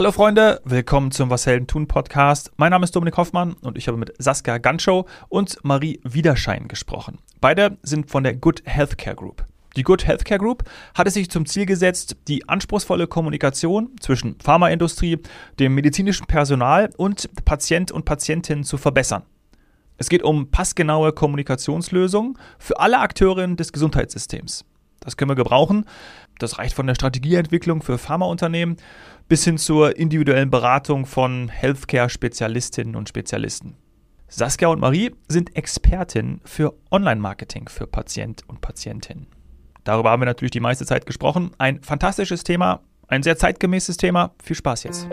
Hallo Freunde, willkommen zum Was Helden tun Podcast. Mein Name ist Dominik Hoffmann und ich habe mit Saskia Ganschow und Marie Wiederschein gesprochen. Beide sind von der Good Healthcare Group. Die Good Healthcare Group hat es sich zum Ziel gesetzt, die anspruchsvolle Kommunikation zwischen Pharmaindustrie, dem medizinischen Personal und Patient und Patientin zu verbessern. Es geht um passgenaue Kommunikationslösungen für alle Akteure des Gesundheitssystems. Das können wir gebrauchen. Das reicht von der Strategieentwicklung für Pharmaunternehmen bis hin zur individuellen Beratung von Healthcare-Spezialistinnen und Spezialisten. Saskia und Marie sind Expertinnen für Online-Marketing für Patient und Patientinnen. Darüber haben wir natürlich die meiste Zeit gesprochen. Ein fantastisches Thema, ein sehr zeitgemäßes Thema. Viel Spaß jetzt.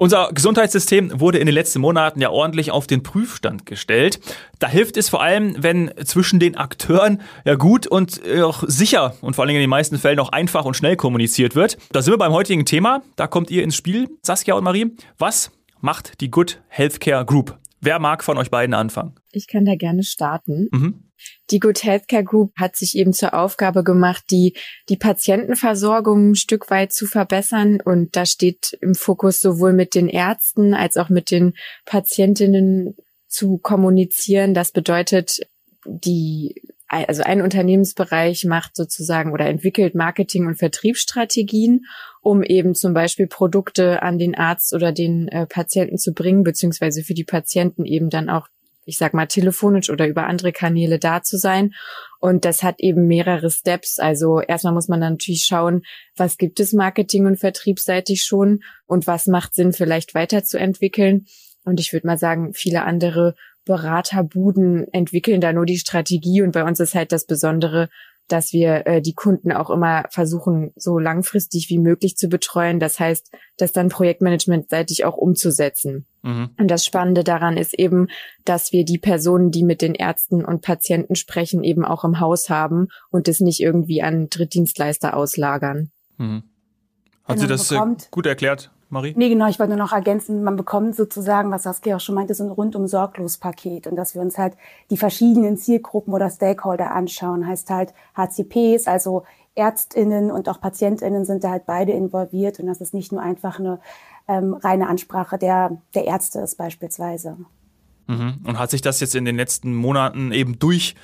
Unser Gesundheitssystem wurde in den letzten Monaten ja ordentlich auf den Prüfstand gestellt. Da hilft es vor allem, wenn zwischen den Akteuren ja gut und äh, auch sicher und vor allem in den meisten Fällen auch einfach und schnell kommuniziert wird. Da sind wir beim heutigen Thema. Da kommt ihr ins Spiel, Saskia und Marie. Was macht die Good Healthcare Group? Wer mag von euch beiden anfangen? Ich kann da gerne starten. Mhm. Die Good Healthcare Group hat sich eben zur Aufgabe gemacht, die, die Patientenversorgung ein Stück weit zu verbessern. Und da steht im Fokus sowohl mit den Ärzten als auch mit den Patientinnen zu kommunizieren. Das bedeutet, die also ein Unternehmensbereich macht sozusagen oder entwickelt Marketing- und Vertriebsstrategien, um eben zum Beispiel Produkte an den Arzt oder den äh, Patienten zu bringen, beziehungsweise für die Patienten eben dann auch, ich sag mal, telefonisch oder über andere Kanäle da zu sein. Und das hat eben mehrere Steps. Also erstmal muss man dann natürlich schauen, was gibt es Marketing- und Vertriebsseitig schon und was macht Sinn, vielleicht weiterzuentwickeln. Und ich würde mal sagen, viele andere Beraterbuden entwickeln da nur die Strategie und bei uns ist halt das Besondere, dass wir äh, die Kunden auch immer versuchen, so langfristig wie möglich zu betreuen. Das heißt, das dann projektmanagementseitig auch umzusetzen. Mhm. Und das Spannende daran ist eben, dass wir die Personen, die mit den Ärzten und Patienten sprechen, eben auch im Haus haben und es nicht irgendwie an Drittdienstleister auslagern. Mhm. Hat genau, sie das bekommt, gut erklärt? Marie? Nee, genau, ich wollte nur noch ergänzen, man bekommt sozusagen, was Saskia auch schon meinte, so ein rundum sorglos Paket und dass wir uns halt die verschiedenen Zielgruppen oder Stakeholder anschauen, heißt halt HCPs, also Ärztinnen und auch Patientinnen sind da halt beide involviert und das ist nicht nur einfach eine ähm, reine Ansprache der, der Ärzte ist beispielsweise. Mhm. Und hat sich das jetzt in den letzten Monaten eben durch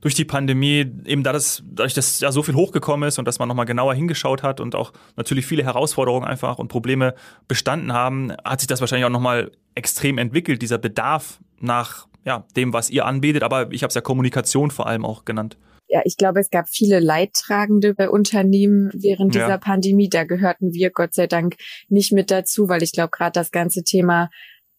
durch die Pandemie, eben da das, dadurch, dass ja so viel hochgekommen ist und dass man nochmal genauer hingeschaut hat und auch natürlich viele Herausforderungen einfach und Probleme bestanden haben, hat sich das wahrscheinlich auch nochmal extrem entwickelt, dieser Bedarf nach ja, dem, was ihr anbietet. Aber ich habe es ja Kommunikation vor allem auch genannt. Ja, ich glaube, es gab viele Leidtragende bei Unternehmen während dieser ja. Pandemie. Da gehörten wir Gott sei Dank nicht mit dazu, weil ich glaube, gerade das ganze Thema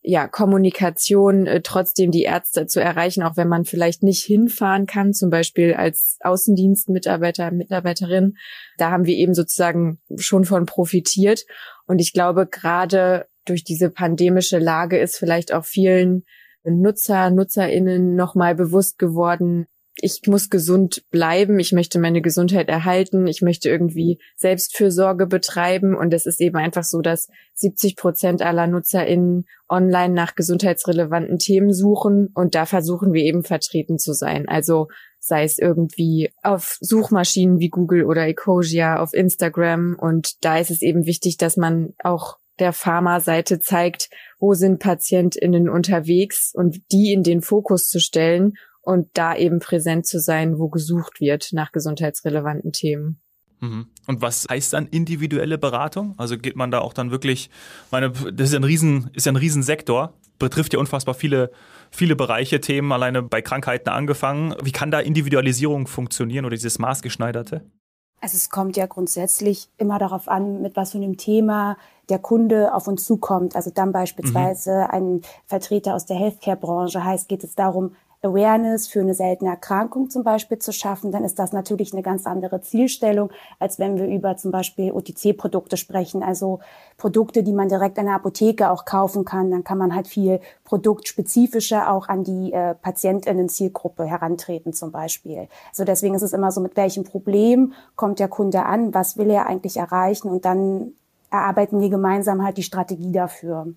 ja, Kommunikation äh, trotzdem die Ärzte zu erreichen, auch wenn man vielleicht nicht hinfahren kann, zum Beispiel als Außendienstmitarbeiter, Mitarbeiterin. Da haben wir eben sozusagen schon von profitiert. Und ich glaube, gerade durch diese pandemische Lage ist vielleicht auch vielen Nutzer, NutzerInnen nochmal bewusst geworden, ich muss gesund bleiben, ich möchte meine Gesundheit erhalten, ich möchte irgendwie Selbstfürsorge betreiben. Und es ist eben einfach so, dass 70 Prozent aller NutzerInnen online nach gesundheitsrelevanten Themen suchen. Und da versuchen wir eben vertreten zu sein. Also sei es irgendwie auf Suchmaschinen wie Google oder Ecosia, auf Instagram. Und da ist es eben wichtig, dass man auch der Pharmaseite zeigt, wo sind PatientInnen unterwegs und die in den Fokus zu stellen und da eben präsent zu sein, wo gesucht wird nach gesundheitsrelevanten Themen. Mhm. Und was heißt dann individuelle Beratung? Also geht man da auch dann wirklich, meine, das ist ja ein riesen, ist ja ein Riesensektor, betrifft ja unfassbar viele, viele Bereiche, Themen, alleine bei Krankheiten angefangen. Wie kann da Individualisierung funktionieren oder dieses maßgeschneiderte? Also es kommt ja grundsätzlich immer darauf an, mit was für einem Thema der Kunde auf uns zukommt. Also dann beispielsweise mhm. ein Vertreter aus der Healthcare-Branche heißt, geht es darum, Awareness für eine seltene Erkrankung zum Beispiel zu schaffen, dann ist das natürlich eine ganz andere Zielstellung, als wenn wir über zum Beispiel OTC-Produkte sprechen, also Produkte, die man direkt an der Apotheke auch kaufen kann. Dann kann man halt viel produktspezifischer auch an die äh, Patientinnen-Zielgruppe herantreten zum Beispiel. Also deswegen ist es immer so, mit welchem Problem kommt der Kunde an, was will er eigentlich erreichen und dann erarbeiten wir gemeinsam halt die Strategie dafür.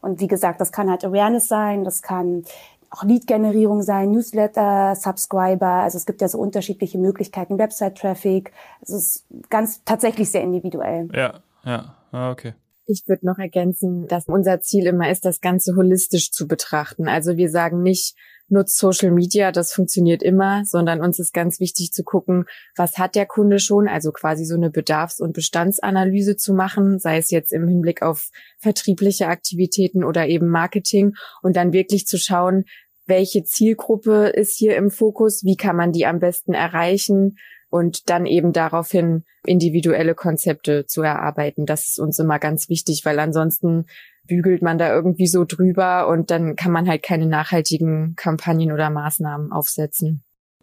Und wie gesagt, das kann halt Awareness sein, das kann auch Lead-Generierung sein, Newsletter-Subscriber. Also es gibt ja so unterschiedliche Möglichkeiten, Website-Traffic. Es ist ganz tatsächlich sehr individuell. Ja, ja, ah, okay. Ich würde noch ergänzen, dass unser Ziel immer ist, das Ganze holistisch zu betrachten. Also wir sagen nicht, nutzt Social Media, das funktioniert immer, sondern uns ist ganz wichtig zu gucken, was hat der Kunde schon, also quasi so eine Bedarfs- und Bestandsanalyse zu machen, sei es jetzt im Hinblick auf vertriebliche Aktivitäten oder eben Marketing und dann wirklich zu schauen, welche Zielgruppe ist hier im Fokus, wie kann man die am besten erreichen und dann eben daraufhin individuelle Konzepte zu erarbeiten. Das ist uns immer ganz wichtig, weil ansonsten bügelt man da irgendwie so drüber und dann kann man halt keine nachhaltigen Kampagnen oder Maßnahmen aufsetzen.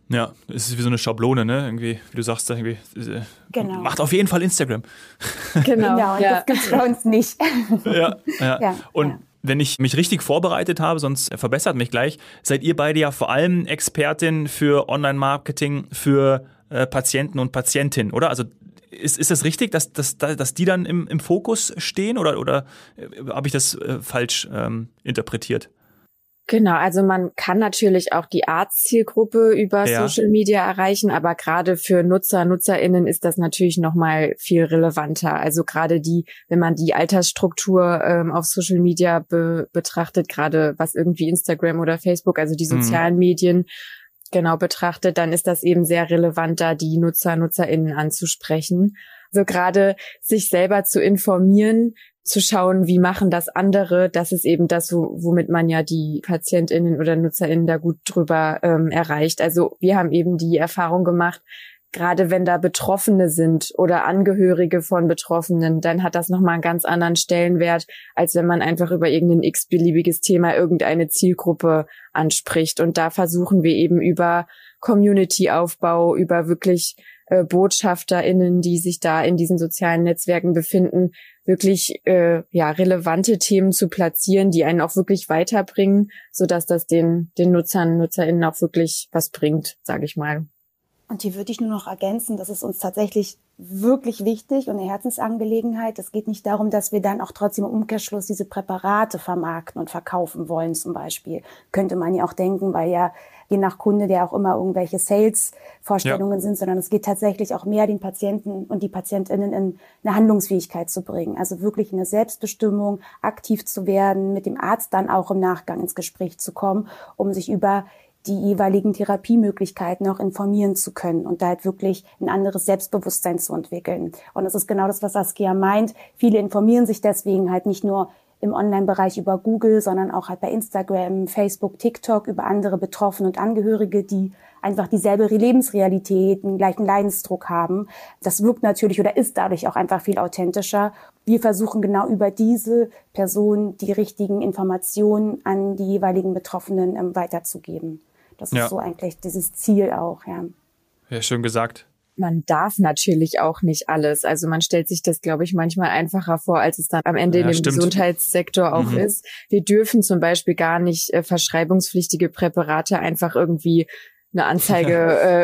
Ja, es ist wie so eine Schablone, ne? Irgendwie, wie du sagst, irgendwie. Äh, genau. Macht auf jeden Fall Instagram. Genau, genau ja. das gibt's bei uns nicht. ja, ja. ja und ja. wenn ich mich richtig vorbereitet habe, sonst verbessert mich gleich, seid ihr beide ja vor allem Expertin für Online-Marketing für äh, Patienten und Patientinnen, oder? Also ist, ist das richtig, dass, dass, dass die dann im, im Fokus stehen oder, oder äh, habe ich das äh, falsch ähm, interpretiert? Genau, also man kann natürlich auch die Arztzielgruppe über ja. Social Media erreichen, aber gerade für Nutzer, Nutzerinnen ist das natürlich nochmal viel relevanter. Also gerade die, wenn man die Altersstruktur ähm, auf Social Media be betrachtet, gerade was irgendwie Instagram oder Facebook, also die mhm. sozialen mhm. Medien genau betrachtet, dann ist das eben sehr relevant, da die Nutzer, Nutzerinnen anzusprechen. Also gerade sich selber zu informieren, zu schauen, wie machen das andere, das ist eben das, womit man ja die PatientInnen oder NutzerInnen da gut drüber ähm, erreicht. Also wir haben eben die Erfahrung gemacht, gerade wenn da Betroffene sind oder Angehörige von Betroffenen, dann hat das nochmal einen ganz anderen Stellenwert, als wenn man einfach über irgendein x-beliebiges Thema irgendeine Zielgruppe anspricht. Und da versuchen wir eben über Community-Aufbau, über wirklich äh, BotschafterInnen, die sich da in diesen sozialen Netzwerken befinden, wirklich äh, ja relevante Themen zu platzieren, die einen auch wirklich weiterbringen, so dass das den den Nutzern Nutzerinnen auch wirklich was bringt, sage ich mal. Und hier würde ich nur noch ergänzen, das ist uns tatsächlich wirklich wichtig und eine Herzensangelegenheit. Es geht nicht darum, dass wir dann auch trotzdem im Umkehrschluss diese Präparate vermarkten und verkaufen wollen zum Beispiel. Könnte man ja auch denken, weil ja je nach Kunde der auch immer irgendwelche Sales-Vorstellungen ja. sind, sondern es geht tatsächlich auch mehr, den Patienten und die Patientinnen in eine Handlungsfähigkeit zu bringen. Also wirklich in eine Selbstbestimmung, aktiv zu werden, mit dem Arzt dann auch im Nachgang ins Gespräch zu kommen, um sich über die jeweiligen Therapiemöglichkeiten auch informieren zu können und da halt wirklich ein anderes Selbstbewusstsein zu entwickeln. Und das ist genau das, was Saskia meint. Viele informieren sich deswegen halt nicht nur im Online-Bereich über Google, sondern auch halt bei Instagram, Facebook, TikTok, über andere Betroffene und Angehörige, die einfach dieselbe Lebensrealität, einen gleichen Leidensdruck haben. Das wirkt natürlich oder ist dadurch auch einfach viel authentischer. Wir versuchen genau über diese Person die richtigen Informationen an die jeweiligen Betroffenen ähm, weiterzugeben. Das ja. ist so eigentlich dieses Ziel auch, ja. Ja, schön gesagt. Man darf natürlich auch nicht alles. Also man stellt sich das, glaube ich, manchmal einfacher vor, als es dann am Ende ja, in dem stimmt. Gesundheitssektor auch mhm. ist. Wir dürfen zum Beispiel gar nicht äh, verschreibungspflichtige Präparate einfach irgendwie eine Anzeige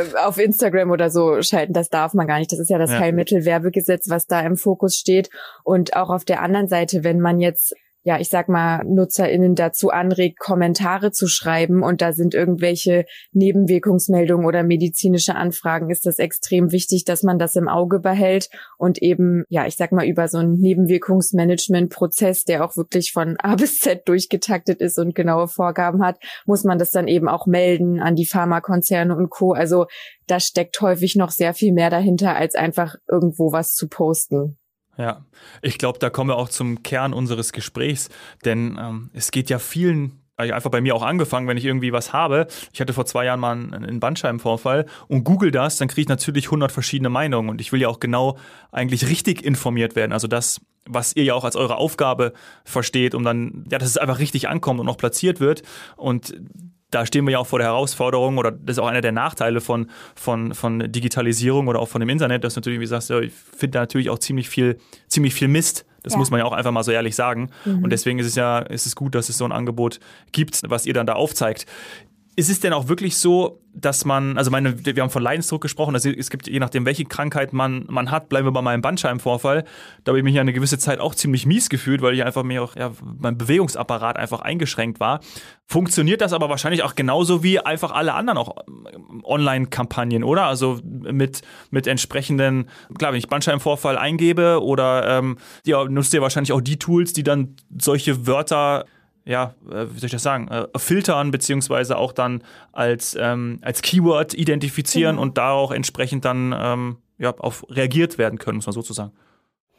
äh, auf Instagram oder so schalten. Das darf man gar nicht. Das ist ja das ja. Heilmittelwerbegesetz, was da im Fokus steht. Und auch auf der anderen Seite, wenn man jetzt ja, ich sag mal, NutzerInnen dazu anregt, Kommentare zu schreiben und da sind irgendwelche Nebenwirkungsmeldungen oder medizinische Anfragen, ist das extrem wichtig, dass man das im Auge behält und eben, ja, ich sag mal, über so einen Nebenwirkungsmanagement-Prozess, der auch wirklich von A bis Z durchgetaktet ist und genaue Vorgaben hat, muss man das dann eben auch melden an die Pharmakonzerne und Co. Also da steckt häufig noch sehr viel mehr dahinter, als einfach irgendwo was zu posten. Ja, ich glaube, da kommen wir auch zum Kern unseres Gesprächs, denn ähm, es geht ja vielen einfach bei mir auch angefangen, wenn ich irgendwie was habe. Ich hatte vor zwei Jahren mal einen Bandscheibenvorfall und google das, dann kriege ich natürlich 100 verschiedene Meinungen und ich will ja auch genau eigentlich richtig informiert werden. Also das, was ihr ja auch als eure Aufgabe versteht, um dann, ja, dass es einfach richtig ankommt und auch platziert wird. Und da stehen wir ja auch vor der Herausforderung oder das ist auch einer der Nachteile von, von, von Digitalisierung oder auch von dem Internet, dass natürlich, wie sagst du, ich finde da natürlich auch ziemlich viel, ziemlich viel Mist. Das ja. muss man ja auch einfach mal so ehrlich sagen. Mhm. Und deswegen ist es ja, ist es gut, dass es so ein Angebot gibt, was ihr dann da aufzeigt. Ist es denn auch wirklich so, dass man, also meine, wir haben von Leidensdruck gesprochen, also es gibt je nachdem, welche Krankheit man, man hat, bleiben wir bei meinem Bandscheibenvorfall, da habe ich mich ja eine gewisse Zeit auch ziemlich mies gefühlt, weil ich einfach mir auch, ja, mein Bewegungsapparat einfach eingeschränkt war. Funktioniert das aber wahrscheinlich auch genauso wie einfach alle anderen auch ähm, Online-Kampagnen, oder? Also mit, mit entsprechenden, klar, wenn ich Bandscheibenvorfall eingebe oder ähm, ja, nutzt ihr wahrscheinlich auch die Tools, die dann solche Wörter ja, äh, wie soll ich das sagen, äh, filtern, beziehungsweise auch dann als, ähm, als Keyword identifizieren genau. und da auch entsprechend dann ähm, ja, auf reagiert werden können, muss man sozusagen.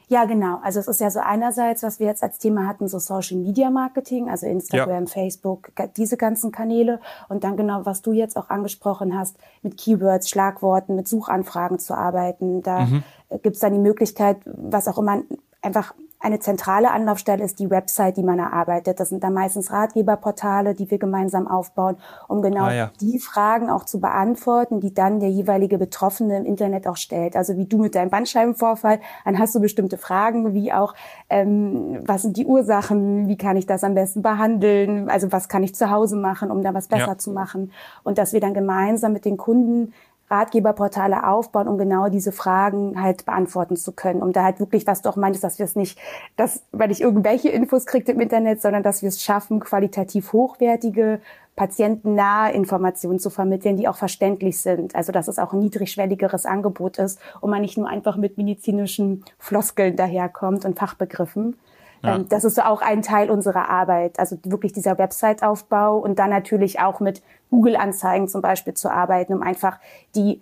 Ja, genau. Also es ist ja so einerseits, was wir jetzt als Thema hatten, so Social Media Marketing, also Instagram, ja. Facebook, diese ganzen Kanäle. Und dann genau, was du jetzt auch angesprochen hast, mit Keywords, Schlagworten, mit Suchanfragen zu arbeiten. Da mhm. gibt es dann die Möglichkeit, was auch immer einfach eine zentrale Anlaufstelle ist die Website, die man erarbeitet. Das sind dann meistens Ratgeberportale, die wir gemeinsam aufbauen, um genau ah, ja. die Fragen auch zu beantworten, die dann der jeweilige Betroffene im Internet auch stellt. Also wie du mit deinem Bandscheibenvorfall, dann hast du bestimmte Fragen, wie auch, ähm, was sind die Ursachen, wie kann ich das am besten behandeln, also was kann ich zu Hause machen, um da was besser ja. zu machen. Und dass wir dann gemeinsam mit den Kunden Ratgeberportale aufbauen, um genau diese Fragen halt beantworten zu können, um da halt wirklich, was du auch dass wir es nicht, dass, weil ich irgendwelche Infos kriege im Internet, sondern dass wir es schaffen, qualitativ hochwertige, patientennahe Informationen zu vermitteln, die auch verständlich sind. Also dass es auch ein niedrigschwelligeres Angebot ist und man nicht nur einfach mit medizinischen Floskeln daherkommt und Fachbegriffen. Ja. Ähm, das ist auch ein Teil unserer Arbeit, also wirklich dieser Website-Aufbau und dann natürlich auch mit Google-Anzeigen zum Beispiel zu arbeiten, um einfach die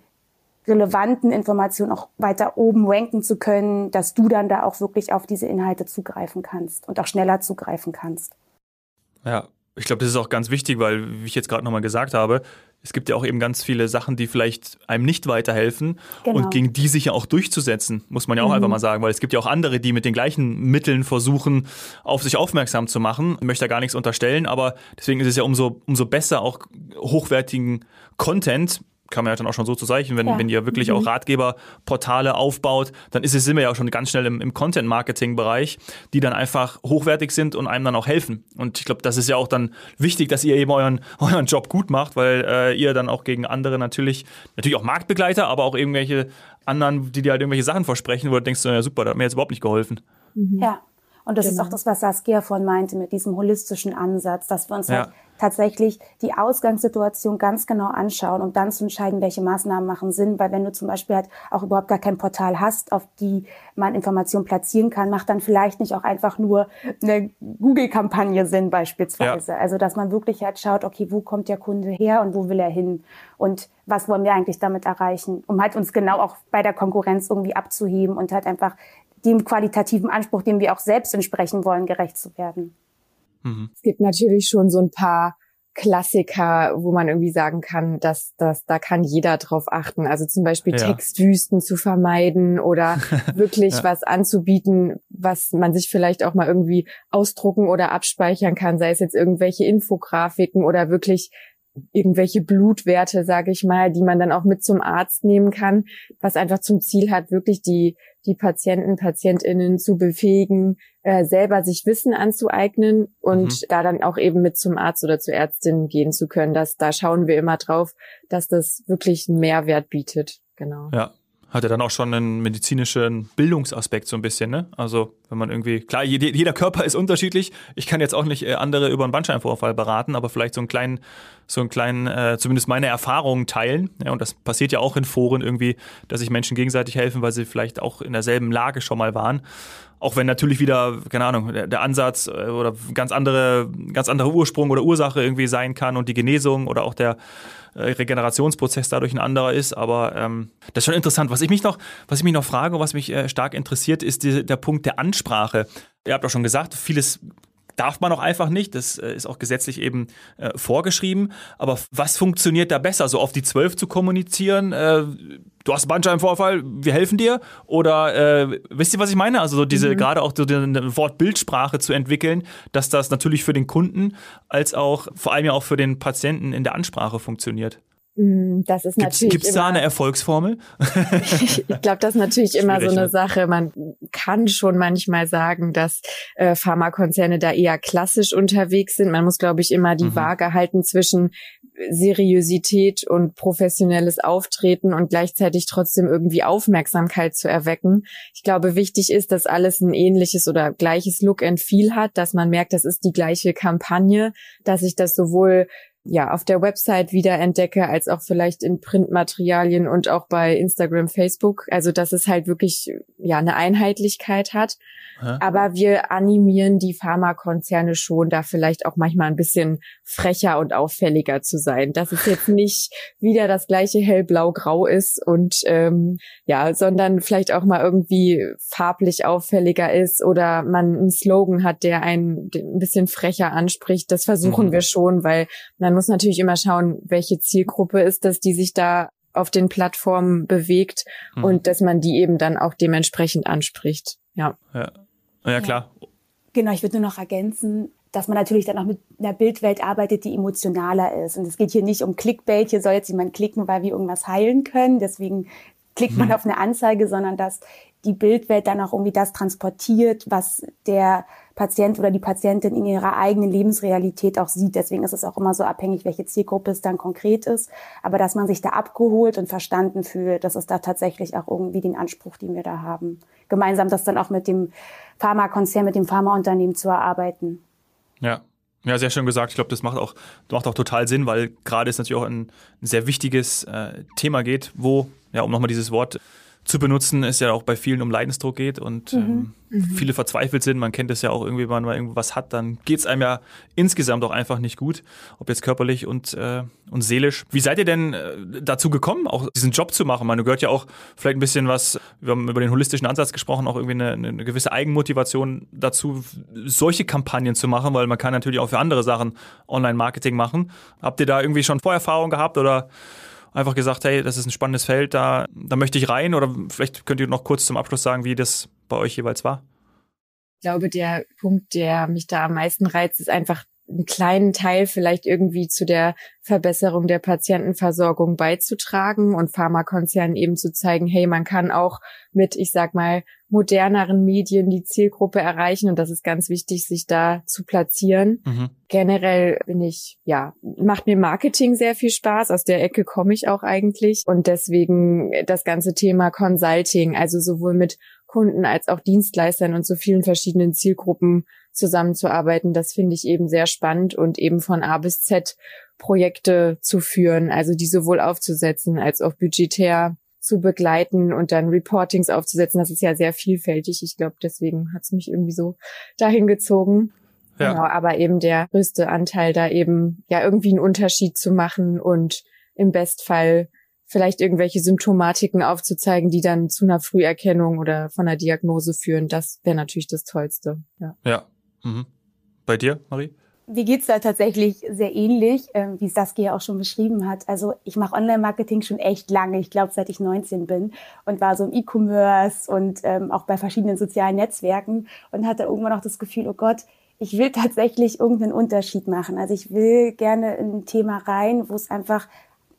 relevanten Informationen auch weiter oben ranken zu können, dass du dann da auch wirklich auf diese Inhalte zugreifen kannst und auch schneller zugreifen kannst. Ja, ich glaube, das ist auch ganz wichtig, weil, wie ich jetzt gerade nochmal gesagt habe, es gibt ja auch eben ganz viele Sachen, die vielleicht einem nicht weiterhelfen genau. und gegen die sich ja auch durchzusetzen, muss man ja auch mhm. einfach mal sagen, weil es gibt ja auch andere, die mit den gleichen Mitteln versuchen, auf sich aufmerksam zu machen. Ich möchte da gar nichts unterstellen, aber deswegen ist es ja umso, umso besser, auch hochwertigen Content kann man ja dann auch schon so zu zeichnen, wenn, ja. wenn ihr wirklich mhm. auch Ratgeberportale aufbaut, dann ist es, sind wir ja auch schon ganz schnell im, im Content-Marketing-Bereich, die dann einfach hochwertig sind und einem dann auch helfen. Und ich glaube, das ist ja auch dann wichtig, dass ihr eben euren, euren Job gut macht, weil äh, ihr dann auch gegen andere natürlich, natürlich auch Marktbegleiter, aber auch irgendwelche anderen, die dir halt irgendwelche Sachen versprechen, wo du denkst, ja super, da hat mir jetzt überhaupt nicht geholfen. Mhm. Ja. Und das genau. ist auch das, was Saskia vorhin meinte mit diesem holistischen Ansatz, dass wir uns ja. halt tatsächlich die Ausgangssituation ganz genau anschauen und dann zu entscheiden, welche Maßnahmen machen Sinn. Weil wenn du zum Beispiel halt auch überhaupt gar kein Portal hast, auf die man Informationen platzieren kann, macht dann vielleicht nicht auch einfach nur eine Google-Kampagne Sinn beispielsweise. Ja. Also dass man wirklich halt schaut, okay, wo kommt der Kunde her und wo will er hin und was wollen wir eigentlich damit erreichen, um halt uns genau auch bei der Konkurrenz irgendwie abzuheben und halt einfach dem qualitativen Anspruch, dem wir auch selbst entsprechen wollen, gerecht zu werden. Mhm. Es gibt natürlich schon so ein paar Klassiker, wo man irgendwie sagen kann, dass, dass da kann jeder drauf achten. Also zum Beispiel ja. Textwüsten zu vermeiden oder wirklich ja. was anzubieten, was man sich vielleicht auch mal irgendwie ausdrucken oder abspeichern kann, sei es jetzt irgendwelche Infografiken oder wirklich irgendwelche Blutwerte, sage ich mal, die man dann auch mit zum Arzt nehmen kann, was einfach zum Ziel hat, wirklich die die Patienten, Patientinnen zu befähigen, äh, selber sich Wissen anzueignen und mhm. da dann auch eben mit zum Arzt oder zur Ärztin gehen zu können. Das, da schauen wir immer drauf, dass das wirklich einen Mehrwert bietet. Genau. Ja, hat ja dann auch schon einen medizinischen Bildungsaspekt so ein bisschen, ne? Also wenn man irgendwie, klar, jeder Körper ist unterschiedlich. Ich kann jetzt auch nicht äh, andere über einen Bandscheibenvorfall beraten, aber vielleicht so einen kleinen, so einen kleinen, äh, zumindest meine Erfahrungen teilen. Ja, und das passiert ja auch in Foren irgendwie, dass sich Menschen gegenseitig helfen, weil sie vielleicht auch in derselben Lage schon mal waren. Auch wenn natürlich wieder, keine Ahnung, der, der Ansatz äh, oder ganz andere, ganz andere Ursprung oder Ursache irgendwie sein kann und die Genesung oder auch der äh, Regenerationsprozess dadurch ein anderer ist. Aber ähm, das ist schon interessant. Was ich mich noch, was ich mich noch frage, was mich äh, stark interessiert, ist die, der Punkt der Ansprache. Ihr habt auch schon gesagt, vieles darf man auch einfach nicht. Das äh, ist auch gesetzlich eben äh, vorgeschrieben. Aber was funktioniert da besser? So auf die Zwölf zu kommunizieren? Äh, du hast einen Bandscheibenvorfall, wir helfen dir? Oder äh, wisst ihr, was ich meine? Also so diese, mhm. gerade auch so eine Wortbildsprache zu entwickeln, dass das natürlich für den Kunden als auch vor allem ja auch für den Patienten in der Ansprache funktioniert. Mm, das ist natürlich. Gibt es da eine Erfolgsformel? ich glaube, das ist natürlich immer so eine ne? Sache. Man kann schon manchmal sagen, dass äh, Pharmakonzerne da eher klassisch unterwegs sind. Man muss, glaube ich, immer die mhm. Waage halten zwischen Seriosität und professionelles Auftreten und gleichzeitig trotzdem irgendwie Aufmerksamkeit zu erwecken. Ich glaube, wichtig ist, dass alles ein ähnliches oder gleiches Look and Feel hat, dass man merkt, das ist die gleiche Kampagne, dass ich das sowohl ja auf der Website wieder entdecke, als auch vielleicht in Printmaterialien und auch bei Instagram, Facebook. Also dass es halt wirklich ja eine Einheitlichkeit hat. Aber wir animieren die Pharmakonzerne schon, da vielleicht auch manchmal ein bisschen frecher und auffälliger zu sein. Dass es jetzt nicht wieder das gleiche hellblau-grau ist und ähm, ja, sondern vielleicht auch mal irgendwie farblich auffälliger ist oder man einen Slogan hat, der einen ein bisschen frecher anspricht. Das versuchen mhm. wir schon, weil man muss natürlich immer schauen, welche Zielgruppe ist das, die sich da auf den Plattformen bewegt mhm. und dass man die eben dann auch dementsprechend anspricht. Ja. Ja, ja klar. Ja. Genau, ich würde nur noch ergänzen, dass man natürlich dann auch mit einer Bildwelt arbeitet, die emotionaler ist. Und es geht hier nicht um Clickbait, hier soll jetzt jemand klicken, weil wir irgendwas heilen können. Deswegen klickt man mhm. auf eine Anzeige, sondern dass die Bildwelt dann auch irgendwie das transportiert, was der Patient oder die Patientin in ihrer eigenen Lebensrealität auch sieht. Deswegen ist es auch immer so abhängig, welche Zielgruppe es dann konkret ist. Aber dass man sich da abgeholt und verstanden fühlt, das ist da tatsächlich auch irgendwie den Anspruch, den wir da haben. Gemeinsam das dann auch mit dem Pharmakonzern, mit dem Pharmaunternehmen zu erarbeiten. Ja, ja, sehr schön gesagt. Ich glaube, das macht auch, macht auch total Sinn, weil gerade es natürlich auch ein, sehr wichtiges äh, Thema geht, wo, ja, um nochmal dieses Wort zu benutzen, es ja auch bei vielen um Leidensdruck geht und mhm. Ähm, mhm. viele verzweifelt sind. Man kennt es ja auch irgendwie, wenn man irgendwas hat, dann geht es einem ja insgesamt auch einfach nicht gut, ob jetzt körperlich und, äh, und seelisch. Wie seid ihr denn äh, dazu gekommen, auch diesen Job zu machen? Man gehört ja auch vielleicht ein bisschen was, wir haben über den holistischen Ansatz gesprochen, auch irgendwie eine, eine gewisse Eigenmotivation dazu, solche Kampagnen zu machen, weil man kann natürlich auch für andere Sachen Online-Marketing machen. Habt ihr da irgendwie schon Vorerfahrung gehabt oder einfach gesagt, hey, das ist ein spannendes Feld, da, da möchte ich rein? Oder vielleicht könnt ihr noch kurz zum Abschluss sagen, wie das bei euch jeweils war? Ich glaube, der Punkt, der mich da am meisten reizt, ist einfach einen kleinen Teil vielleicht irgendwie zu der Verbesserung der Patientenversorgung beizutragen und Pharmakonzernen eben zu zeigen, hey, man kann auch mit, ich sag mal, moderneren Medien die Zielgruppe erreichen und das ist ganz wichtig, sich da zu platzieren. Mhm. Generell bin ich, ja, macht mir Marketing sehr viel Spaß. Aus der Ecke komme ich auch eigentlich und deswegen das ganze Thema Consulting, also sowohl mit Kunden als auch Dienstleistern und so vielen verschiedenen Zielgruppen zusammenzuarbeiten. Das finde ich eben sehr spannend und eben von A bis Z Projekte zu führen, also die sowohl aufzusetzen als auch budgetär zu begleiten und dann Reportings aufzusetzen. Das ist ja sehr vielfältig. Ich glaube, deswegen hat es mich irgendwie so dahin gezogen. Ja. Genau, aber eben der größte Anteil da eben ja irgendwie einen Unterschied zu machen und im Bestfall vielleicht irgendwelche Symptomatiken aufzuzeigen, die dann zu einer Früherkennung oder von einer Diagnose führen. Das wäre natürlich das Tollste. Ja. ja. Mhm. Bei dir, Marie? Wie geht's da tatsächlich sehr ähnlich, äh, wie Saskia auch schon beschrieben hat. Also ich mache Online-Marketing schon echt lange, ich glaube seit ich 19 bin und war so im E-Commerce und ähm, auch bei verschiedenen sozialen Netzwerken und hatte irgendwann auch das Gefühl, oh Gott, ich will tatsächlich irgendeinen Unterschied machen. Also ich will gerne in ein Thema rein, wo es einfach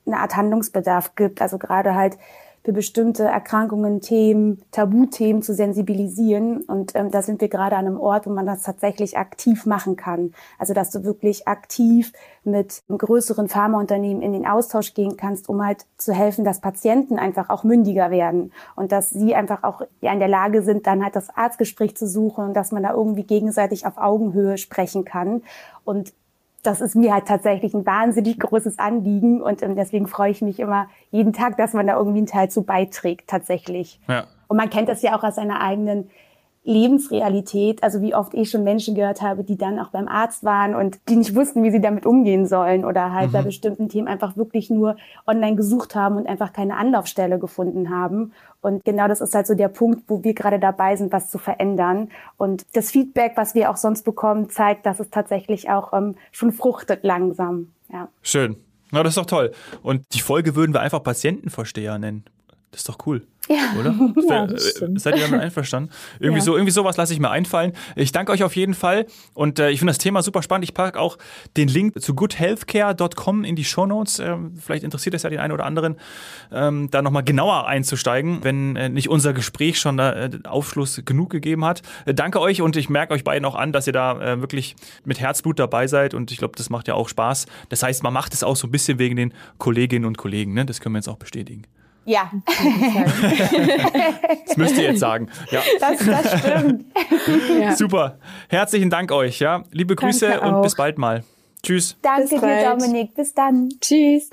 eine Art Handlungsbedarf gibt. Also gerade halt für bestimmte Erkrankungen, Themen, Tabuthemen zu sensibilisieren. Und ähm, da sind wir gerade an einem Ort, wo man das tatsächlich aktiv machen kann. Also dass du wirklich aktiv mit größeren Pharmaunternehmen in den Austausch gehen kannst, um halt zu helfen, dass Patienten einfach auch mündiger werden und dass sie einfach auch ja, in der Lage sind, dann halt das Arztgespräch zu suchen und dass man da irgendwie gegenseitig auf Augenhöhe sprechen kann. Und das ist mir halt tatsächlich ein wahnsinnig großes Anliegen und ähm, deswegen freue ich mich immer jeden Tag, dass man da irgendwie einen Teil zu beiträgt, tatsächlich. Ja. Und man kennt das ja auch aus seiner eigenen Lebensrealität, also wie oft ich schon Menschen gehört habe, die dann auch beim Arzt waren und die nicht wussten, wie sie damit umgehen sollen oder halt mhm. bei bestimmten Themen einfach wirklich nur online gesucht haben und einfach keine Anlaufstelle gefunden haben. Und genau das ist halt so der Punkt, wo wir gerade dabei sind, was zu verändern. Und das Feedback, was wir auch sonst bekommen, zeigt, dass es tatsächlich auch ähm, schon fruchtet langsam. Ja. Schön. Na, das ist doch toll. Und die Folge würden wir einfach Patientenversteher nennen. Das ist doch cool. Ja. Oder? ja, äh, Seid ihr damit einverstanden? Irgendwie, ja. so, irgendwie sowas lasse ich mir einfallen. Ich danke euch auf jeden Fall und äh, ich finde das Thema super spannend. Ich packe auch den Link zu goodhealthcare.com in die Shownotes. Ähm, vielleicht interessiert es ja den einen oder anderen, ähm, da nochmal genauer einzusteigen, wenn äh, nicht unser Gespräch schon da äh, Aufschluss genug gegeben hat. Äh, danke euch und ich merke euch beiden auch an, dass ihr da äh, wirklich mit Herzblut dabei seid und ich glaube, das macht ja auch Spaß. Das heißt, man macht es auch so ein bisschen wegen den Kolleginnen und Kollegen. Ne? Das können wir jetzt auch bestätigen. Ja. das müsst ihr jetzt sagen. Ja. Das, das stimmt. Ja. Super. Herzlichen Dank euch. Ja. Liebe Grüße und bis bald mal. Tschüss. Danke dir, Dominik. Bis dann. Tschüss.